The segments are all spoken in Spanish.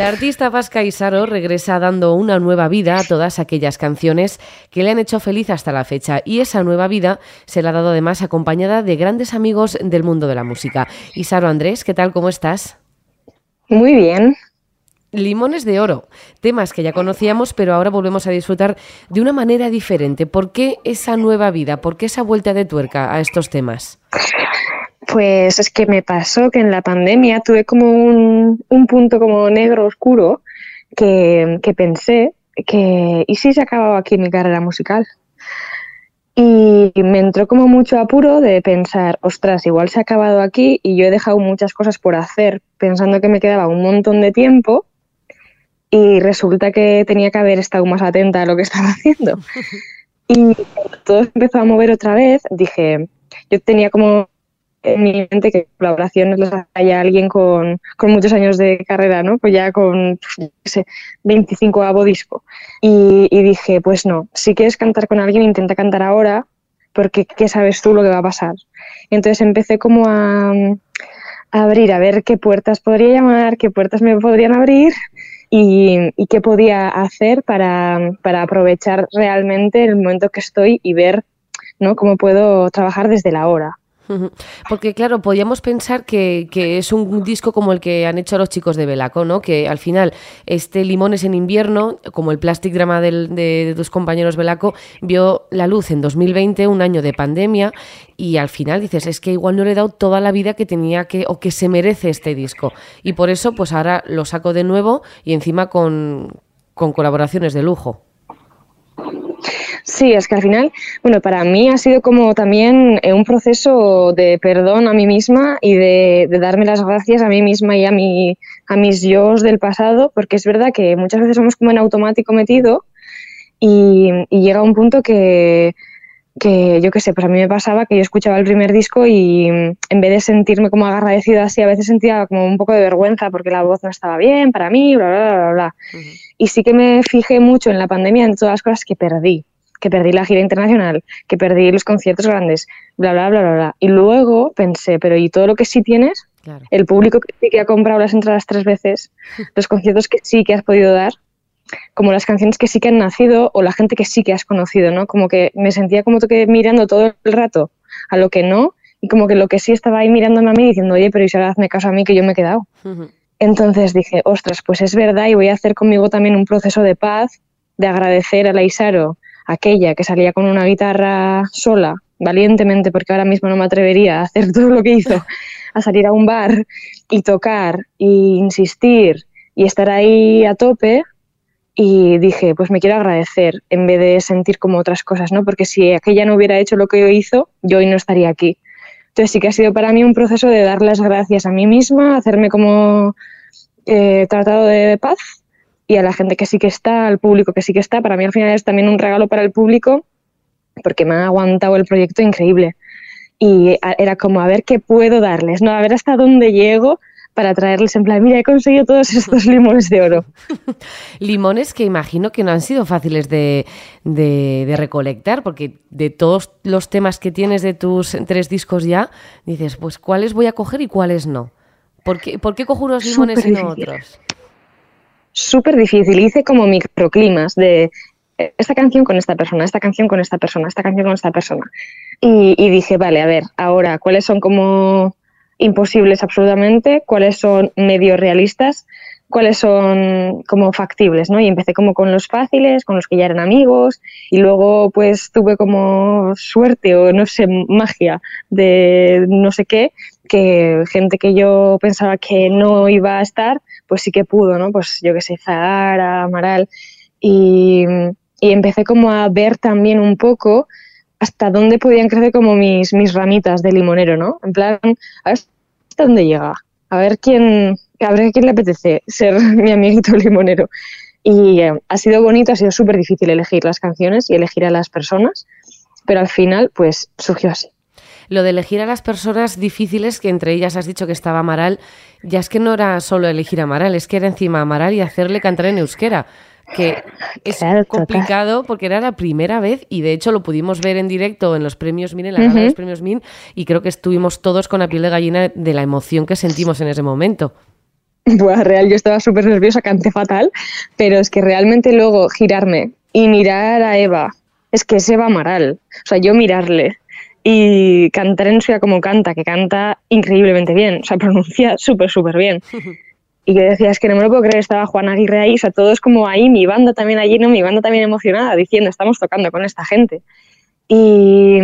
La artista vasca Isaro regresa dando una nueva vida a todas aquellas canciones que le han hecho feliz hasta la fecha y esa nueva vida se la ha dado además acompañada de grandes amigos del mundo de la música. Isaro Andrés, ¿qué tal? ¿Cómo estás? Muy bien. Limones de oro, temas que ya conocíamos, pero ahora volvemos a disfrutar de una manera diferente. ¿Por qué esa nueva vida? ¿Por qué esa vuelta de tuerca a estos temas? Pues es que me pasó que en la pandemia tuve como un, punto como negro oscuro que, pensé que ¿y si se acababa aquí mi carrera musical? Y me entró como mucho apuro de pensar, ostras, igual se ha acabado aquí y yo he dejado muchas cosas por hacer pensando que me quedaba un montón de tiempo y resulta que tenía que haber estado más atenta a lo que estaba haciendo. Y cuando todo empezó a mover otra vez, dije, yo tenía como en mi mente que colaboraciones las haya alguien con, con, muchos años de carrera, ¿no? Pues ya con, no sé, 25 abo disco. Y, y, dije, pues no, si quieres cantar con alguien, intenta cantar ahora, porque ¿qué sabes tú lo que va a pasar? Entonces empecé como a, abrir, a ver qué puertas podría llamar, qué puertas me podrían abrir y, qué podía hacer para, para, aprovechar realmente el momento que estoy y ver ¿no? cómo puedo trabajar desde la hora. Porque claro, podíamos pensar que, es un disco como el que han hecho los chicos de Belaco, ¿no? Que al final este Limones en invierno, como el Plastic Drama de, tus compañeros Belaco, vio la luz en 2020, un año de pandemia, y al final dices, es que igual no le he dado toda la vida que tenía que o que se merece este disco. Y por eso, pues ahora lo saco de nuevo y encima con, con colaboraciones de lujo. Sí, es que al final, bueno, para mí ha sido como también eh, un proceso de perdón a mí misma y de, darme las gracias a mí misma y a, mi, a mis yo del pasado, porque es verdad que muchas veces somos como en automático metido y, llega un punto que, que yo qué sé, pues a mí me pasaba que yo escuchaba el primer disco y en vez de sentirme como agradecida así, a veces sentía como un poco de vergüenza porque la voz no estaba bien para mí, bla, bla, bla, bla. Y sí que me fijé mucho en la pandemia en todas las cosas que perdí que perdí la gira internacional, que perdí los conciertos grandes, bla, bla, bla, bla, bla. Y luego pensé, pero ¿y todo lo que sí tienes? El público que sí que ha comprado las entradas tres veces, los conciertos que sí que has podido dar, como las canciones que sí que han nacido o la gente que sí que has conocido, ¿no? Como que me sentía como que mirando todo el rato a lo que no y como que lo que sí estaba ahí mirándome a mí diciendo, oye, pero Isabel, hazme caso a mí que yo me he quedado. Entonces dije, ostras, pues es verdad y voy a hacer conmigo también un proceso de paz, de agradecer a la Isaro aquella que salía con una guitarra sola, valientemente, porque ahora mismo no me atrevería a hacer todo lo que hizo, a salir a un bar y tocar e insistir y estar ahí a tope. Y dije, pues me quiero agradecer en vez de sentir como otras cosas, ¿no? Porque si aquella no hubiera hecho lo que hizo, yo hoy no estaría aquí. Entonces sí que ha sido para mí un proceso de dar las gracias a mí misma, hacerme como eh, tratado de paz y a la gente que sí que está, al público que sí que está. Para mí al final es también un regalo para el público porque me ha aguantado el proyecto increíble. Y era como a ver qué puedo darles, ¿no? A ver hasta dónde llego para traerles en plan, mira, he conseguido todos estos limones de oro. limones que imagino que no han sido fáciles de, de, recolectar, porque de todos los temas que tienes de tus tres discos ya, dices, pues cuáles voy a coger y cuáles no. ¿Por qué, ¿por qué cojo unos limones y no otros? Súper difícil. Hice como microclimas de eh, esta canción con esta persona, esta canción con esta persona, esta canción con esta persona. Y, dije, vale, a ver, ahora, ¿cuáles son como imposibles absolutamente? ¿Cuáles son medio realistas? Cuáles son como factibles, ¿no? Y empecé como con los fáciles, con los que ya eran amigos, y luego pues tuve como suerte o no sé, magia de no sé qué, que gente que yo pensaba que no iba a estar, pues sí que pudo, ¿no? Pues yo que sé, Zahara, Amaral. Y, empecé como a ver también un poco hasta dónde podían crecer como mis, mis ramitas de limonero, ¿no? En plan, a ver hasta dónde llega, a ver quién, a ver a quién le apetece ser mi amiguito limonero. Y eh, ha sido bonito, ha sido súper difícil elegir las canciones y elegir a las personas, pero al final pues surgió así lo de elegir a las personas difíciles, que entre ellas has dicho que estaba Amaral, ya es que no era solo elegir a Amaral, es que era encima Amaral y hacerle cantar en euskera que es complicado porque era la primera vez y de hecho lo pudimos ver en directo en los premios MIN, en la gala de los premios MIN y creo que estuvimos todos con la piel de gallina de la emoción que sentimos en ese momento. Buah, real, yo estaba súper nerviosa, canté fatal, pero es que realmente luego girarme y mirar a Eva, es que es Eva Amaral, o sea, yo mirarle y cantar en suya como canta, que canta increíblemente bien, o sea, pronuncia súper, súper bien. Y que decía, es que no me lo puedo creer, estaba Juan Aguirre ahí, o sea, todos como ahí, mi banda también allí, ¿no? Mi banda también emocionada, diciendo, estamos tocando con esta gente. Y,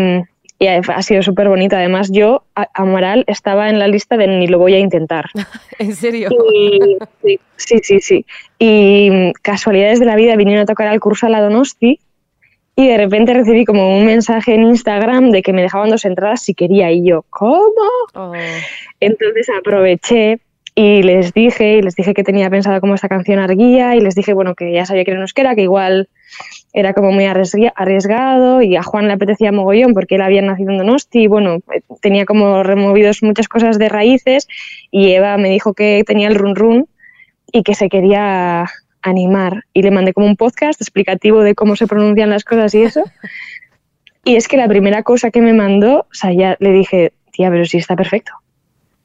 y ha sido súper bonito. Además, yo, Amaral, estaba en la lista de ni lo voy a intentar. ¿En serio? sí, sí, sí, sí. Y casualidades de la vida vinieron a tocar al curso a la Donosti y de repente recibí como un mensaje en Instagram de que me dejaban dos entradas si quería y yo, ¿cómo? Oh. Entonces aproveché y les dije, y les dije que tenía pensado como esta canción Arguía y les dije, bueno, que ya sabía que era euskera, que igual era como muy arriesgado y a Juan le apetecía mogollón porque él había nacido en Donosti y bueno, eh, tenía como removidos muchas cosas de raíces y Eva me dijo que tenía el run run y que se quería animar y le mandé como un podcast explicativo de cómo se pronuncian las cosas y eso. Y es que la primera cosa que me mandó, o sea, ya le dije, tía, pero sí está perfecto.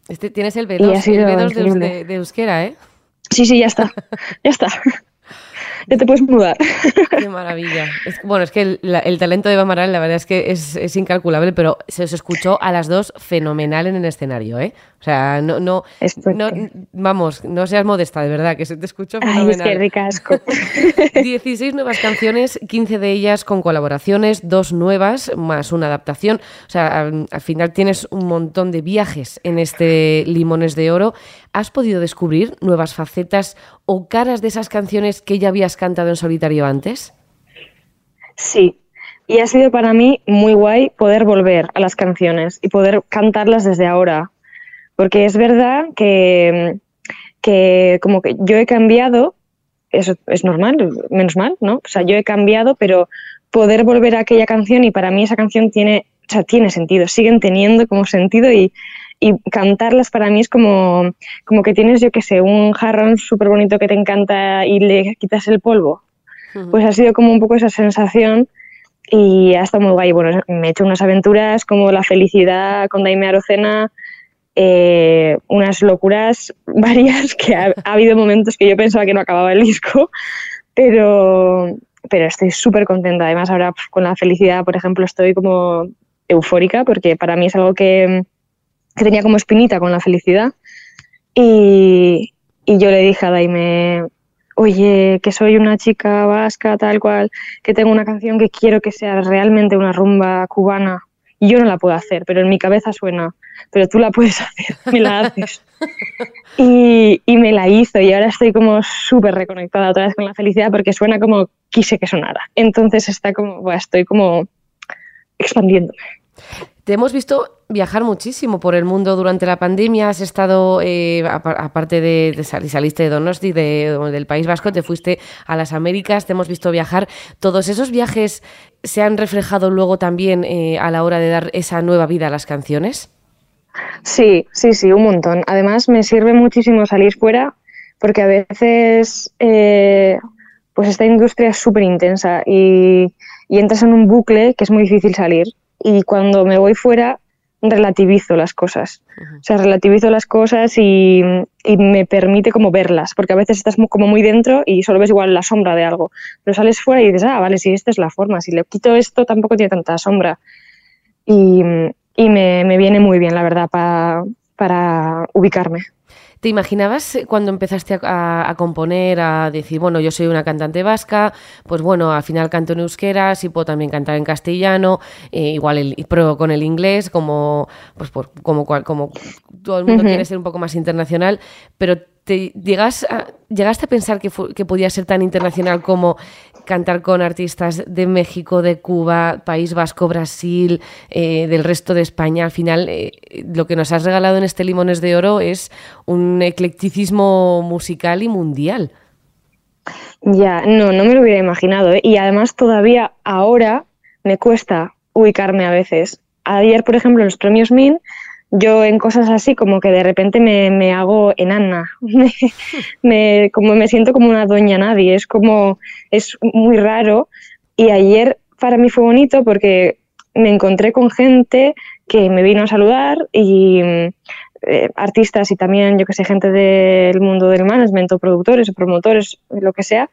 Este, tienes el B2, de, de, euskera, ¿eh? Sí, sí, ya está. ya está ya te puedes mudar. Qué maravilla. bueno, es que el, talento de Eva Maral, la verdad es que es, incalculable, pero se os escuchó a las dos fenomenal en el escenario, ¿eh? O sea, no, no, vamos, no seas modesta, de verdad, que se te escuchó fenomenal. Ay, es que ricasco. 16 nuevas canciones, 15 de ellas con colaboraciones, dos nuevas más una adaptación. O sea, al final tienes un montón de viajes en este Limones de Oro. ¿Has podido descubrir nuevas facetas o caras de esas canciones que ya habías cantado en solitario antes? Sí, y ha sido para mí muy guay poder volver a las canciones y poder cantarlas desde ahora. Porque es verdad que, que como que yo he cambiado, eso es normal, menos mal, ¿no? O sea, yo he cambiado, pero poder volver a aquella canción y para mí esa canción tiene, o sea, tiene sentido, siguen teniendo como sentido y, y cantarlas para mí es como, como que tienes, yo que sé, un jarrón súper bonito que te encanta y le quitas el polvo. Pues ha sido como un poco esa sensación y ha estado muy guay. Bueno, me he hecho unas aventuras como la felicidad con Daime Arocena, eh, unas locuras varias que ha, habido momentos que yo pensaba que no acababa el disco, pero, pero estoy súper contenta. Además, ahora con la felicidad, por ejemplo, estoy como eufórica porque para mí es algo que, que tenía como espinita con la felicidad. Y, y yo le dije a Daime, oye, que soy una chica vasca, tal cual, que tengo una canción que quiero que sea realmente una rumba cubana. Y yo no la puedo hacer, pero en mi cabeza suena, pero tú la puedes hacer, me la haces. y, y, me la hizo y ahora estoy como súper reconectada otra vez con la felicidad porque suena como quise que sonara. Entonces está como, bueno, estoy como expandiéndome. Te hemos visto viajar muchísimo por el mundo durante la pandemia. Has estado, eh, aparte de, de saliste de Donosti, del País Vasco, te fuiste a las Américas, te hemos visto viajar. ¿Todos esos viajes se han reflejado luego también eh, a la hora de dar esa nueva vida a las canciones? Sí, sí, sí, un montón. Además, me sirve muchísimo salir fuera porque a veces eh, pues esta industria es súper intensa y entras en un bucle que es muy difícil salir y cuando me voy fuera relativizo las cosas. O sea, relativizo las cosas y, me permite como verlas, porque a veces estás como muy dentro y solo ves igual la sombra de algo, pero sales fuera y dices, ah, vale, si esta es la forma, si le quito esto tampoco tiene tanta sombra. Y, me, me, viene muy bien, la verdad, para ubicarme. ¿Te imaginabas eh, cuando empezaste a, componer, a decir, bueno, yo soy una cantante vasca, pues bueno, al final canto en euskera, sí puedo también cantar en castellano, eh, igual el, pruebo con el inglés, como, pues por, como, como todo el mundo quiere ser un poco más internacional, pero te llegas llegaste a pensar que, que podía ser tan internacional como cantar con artistas de México, de Cuba, País Vasco, Brasil, eh, del resto de España. Al final, eh, lo que nos has regalado en este Limones de Oro es un eclecticismo musical y mundial. Ya, no, no me lo hubiera imaginado. ¿eh? Y además todavía ahora me cuesta ubicarme a veces. Ayer, por ejemplo, en los premios MIN yo en cosas así como que de repente me, me hago enana, me, como me siento como una doña nadie, es como, es muy raro y ayer para mí fue bonito porque me encontré con gente que me vino a saludar y eh, artistas y también, yo que sé, gente del mundo del management o productores o promotores, lo que sea,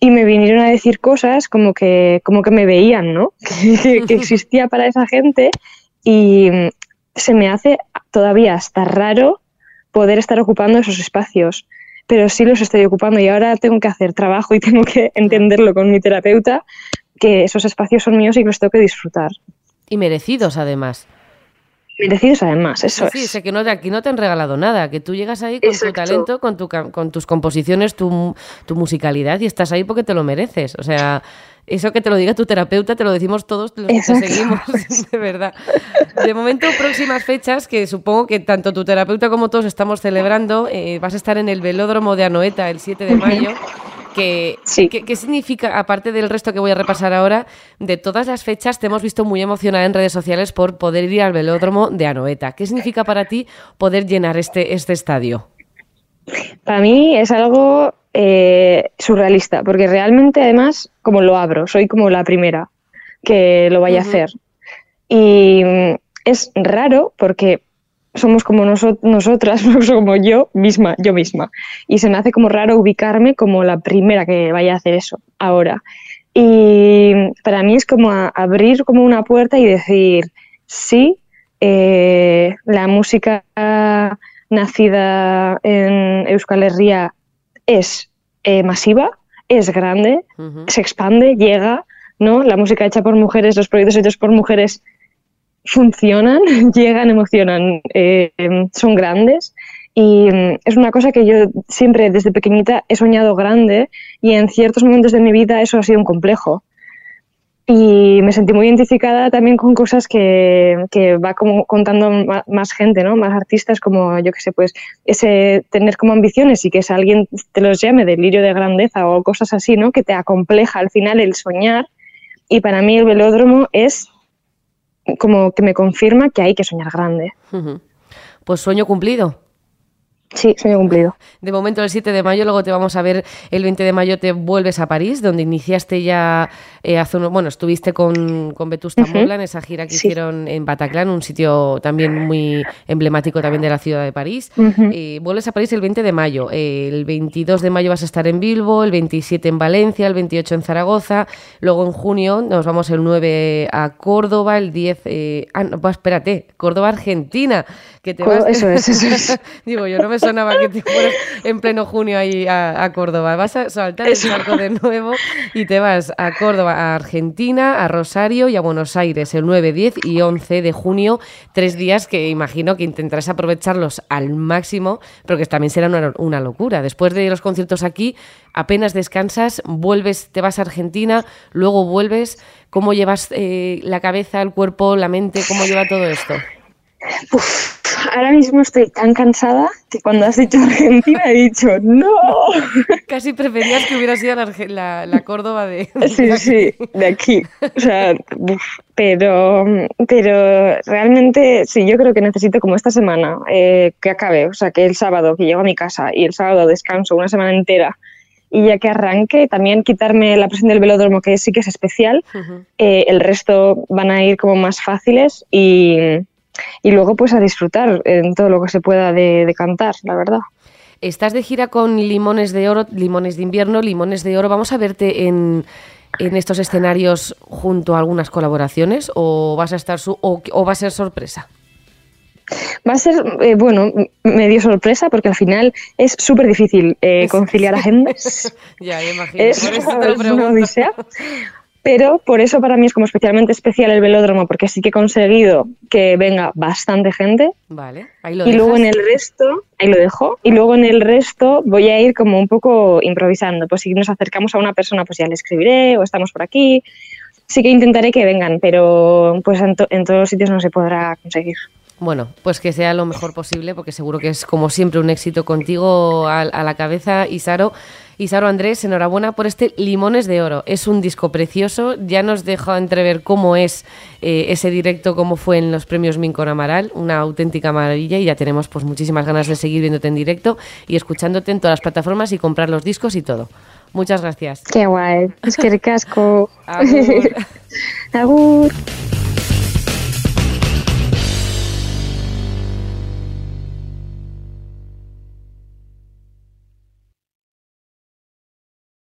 y me vinieron a decir cosas como que, como que me veían, ¿no? que, existía para esa gente y se me hace todavía hasta raro poder estar ocupando esos espacios, pero sí los estoy ocupando y ahora tengo que hacer trabajo y tengo que entenderlo con mi terapeuta, que esos espacios son míos y que los tengo que disfrutar. Y merecidos además. Merecidos además, eso sí, es. Sí, que no, aquí no te han regalado nada, que tú llegas ahí con tu talento, con, tu, con tus composiciones, tu, tu musicalidad y estás ahí porque te lo mereces. O sea, eso que te lo diga tu terapeuta, te lo decimos todos los que te seguimos, de verdad. De momento, próximas fechas, que supongo que tanto tu terapeuta como todos estamos celebrando, eh, vas a estar en el velódromo de Anoeta el 7 de mayo. Que, ¿Qué significa, aparte del resto que voy a repasar ahora, de todas las fechas te hemos visto muy emocionada en redes sociales por poder ir al velódromo de Anoeta? ¿Qué significa para ti poder llenar este, este estadio? Para mí es algo eh, surrealista, porque realmente además, como lo abro, soy como la primera que lo vaya a hacer. Y mm, es raro porque somos como nosotras, como yo misma, yo misma. Y se me hace como raro ubicarme como la primera que vaya a hacer eso ahora. Y para mí es como abrir como una puerta y decir, sí, eh, la música nacida en Euskal Herria es eh, masiva, es grande, se expande, llega, ¿no? La música hecha por mujeres, los proyectos hechos por mujeres funcionan, llegan, emocionan, eh, son grandes. Y mm, es una cosa que yo siempre desde pequeñita he soñado grande y en ciertos momentos de mi vida eso ha sido un complejo y me sentí muy identificada también con cosas que, que va como contando más gente, ¿no? Más artistas como, yo qué sé, pues ese tener como ambiciones y que si alguien te los llame delirio de grandeza o cosas así, ¿no? Que te acompleja al final el soñar. Y para mí el velódromo es como que me confirma que hay que soñar grande. Pues sueño cumplido. Sí, sueño cumplido. De momento el 7 de mayo, luego te vamos a ver el 20 de mayo, te vuelves a París, donde iniciaste ya eh, hace unos, bueno, estuviste con, con Vetusta en esa gira que hicieron en Bataclan, un sitio también muy emblemático también de la ciudad de París. y vuelves a París el 20 de mayo, el 22 de mayo vas a estar en Bilbo, el 27 en Valencia, el 28 en Zaragoza, luego en junio nos vamos el 9 a Córdoba, el 10, eh, ah, no, pues espérate, Córdoba, Argentina, que te vas... Eso es, eso es. Digo, yo no me sonaba que te fueras en pleno junio ahí a, Córdoba. Vas a saltar el charco de nuevo y te vas a Córdoba, a Argentina, a Rosario y a Buenos Aires el 9, 10 y 11 de junio. Tres días que imagino que intentarás aprovecharlos al máximo, pero que también será una, locura. Después de los conciertos aquí, apenas descansas, vuelves, te vas a Argentina, luego vuelves. ¿Cómo llevas eh, la cabeza, el cuerpo, la mente? ¿Cómo lleva todo esto? Ahora mismo estoy tan cansada que cuando has dicho Argentina he dicho ¡no! Casi preferías que hubiera sido la, la, Córdoba de, Sí, sí, de aquí. O sea, pero, pero realmente sí, yo creo que necesito como esta semana eh, que acabe, o sea, que el sábado que llego a mi casa y el sábado descanso una semana entera y ya que arranque, también quitarme la presión del velódromo, que sí que es especial, eh, el resto van a ir como más fáciles y, y luego pues a disfrutar en todo lo que se pueda de, cantar, la verdad. Estás de gira con Limones de Oro, Limones de Invierno, Limones de Oro. ¿Vamos a verte en, en estos escenarios junto a algunas colaboraciones o vas a estar su, o, va a ser sorpresa? Va a ser, eh, bueno, medio sorpresa porque al final es súper difícil eh, conciliar agendas. ya, imagino. Es, Por eso te lo pero por eso para mí es como especialmente especial el velódromo, porque sí que he conseguido que venga bastante gente. Vale, ahí lo Y luego en el resto, ahí lo dejo, y luego en el resto voy a ir como un poco improvisando. Pues si nos acercamos a una persona, pues ya le escribiré, o estamos por aquí. Sí que intentaré que vengan, pero pues en, en todos los sitios no se podrá conseguir. Bueno, pues que sea lo mejor posible, porque seguro que es como siempre un éxito contigo a, la cabeza, Isaro. Isaro Andrés, enhorabuena por este Limones de Oro. Es un disco precioso, ya nos deja entrever cómo es eh, ese directo, cómo fue en los premios Mincon Amaral, una auténtica maravilla y ya tenemos pues muchísimas ganas de seguir viéndote en directo y escuchándote en todas las plataformas y comprar los discos y todo. Muchas gracias. Qué guay. Es que ricasco. Agur. Agur.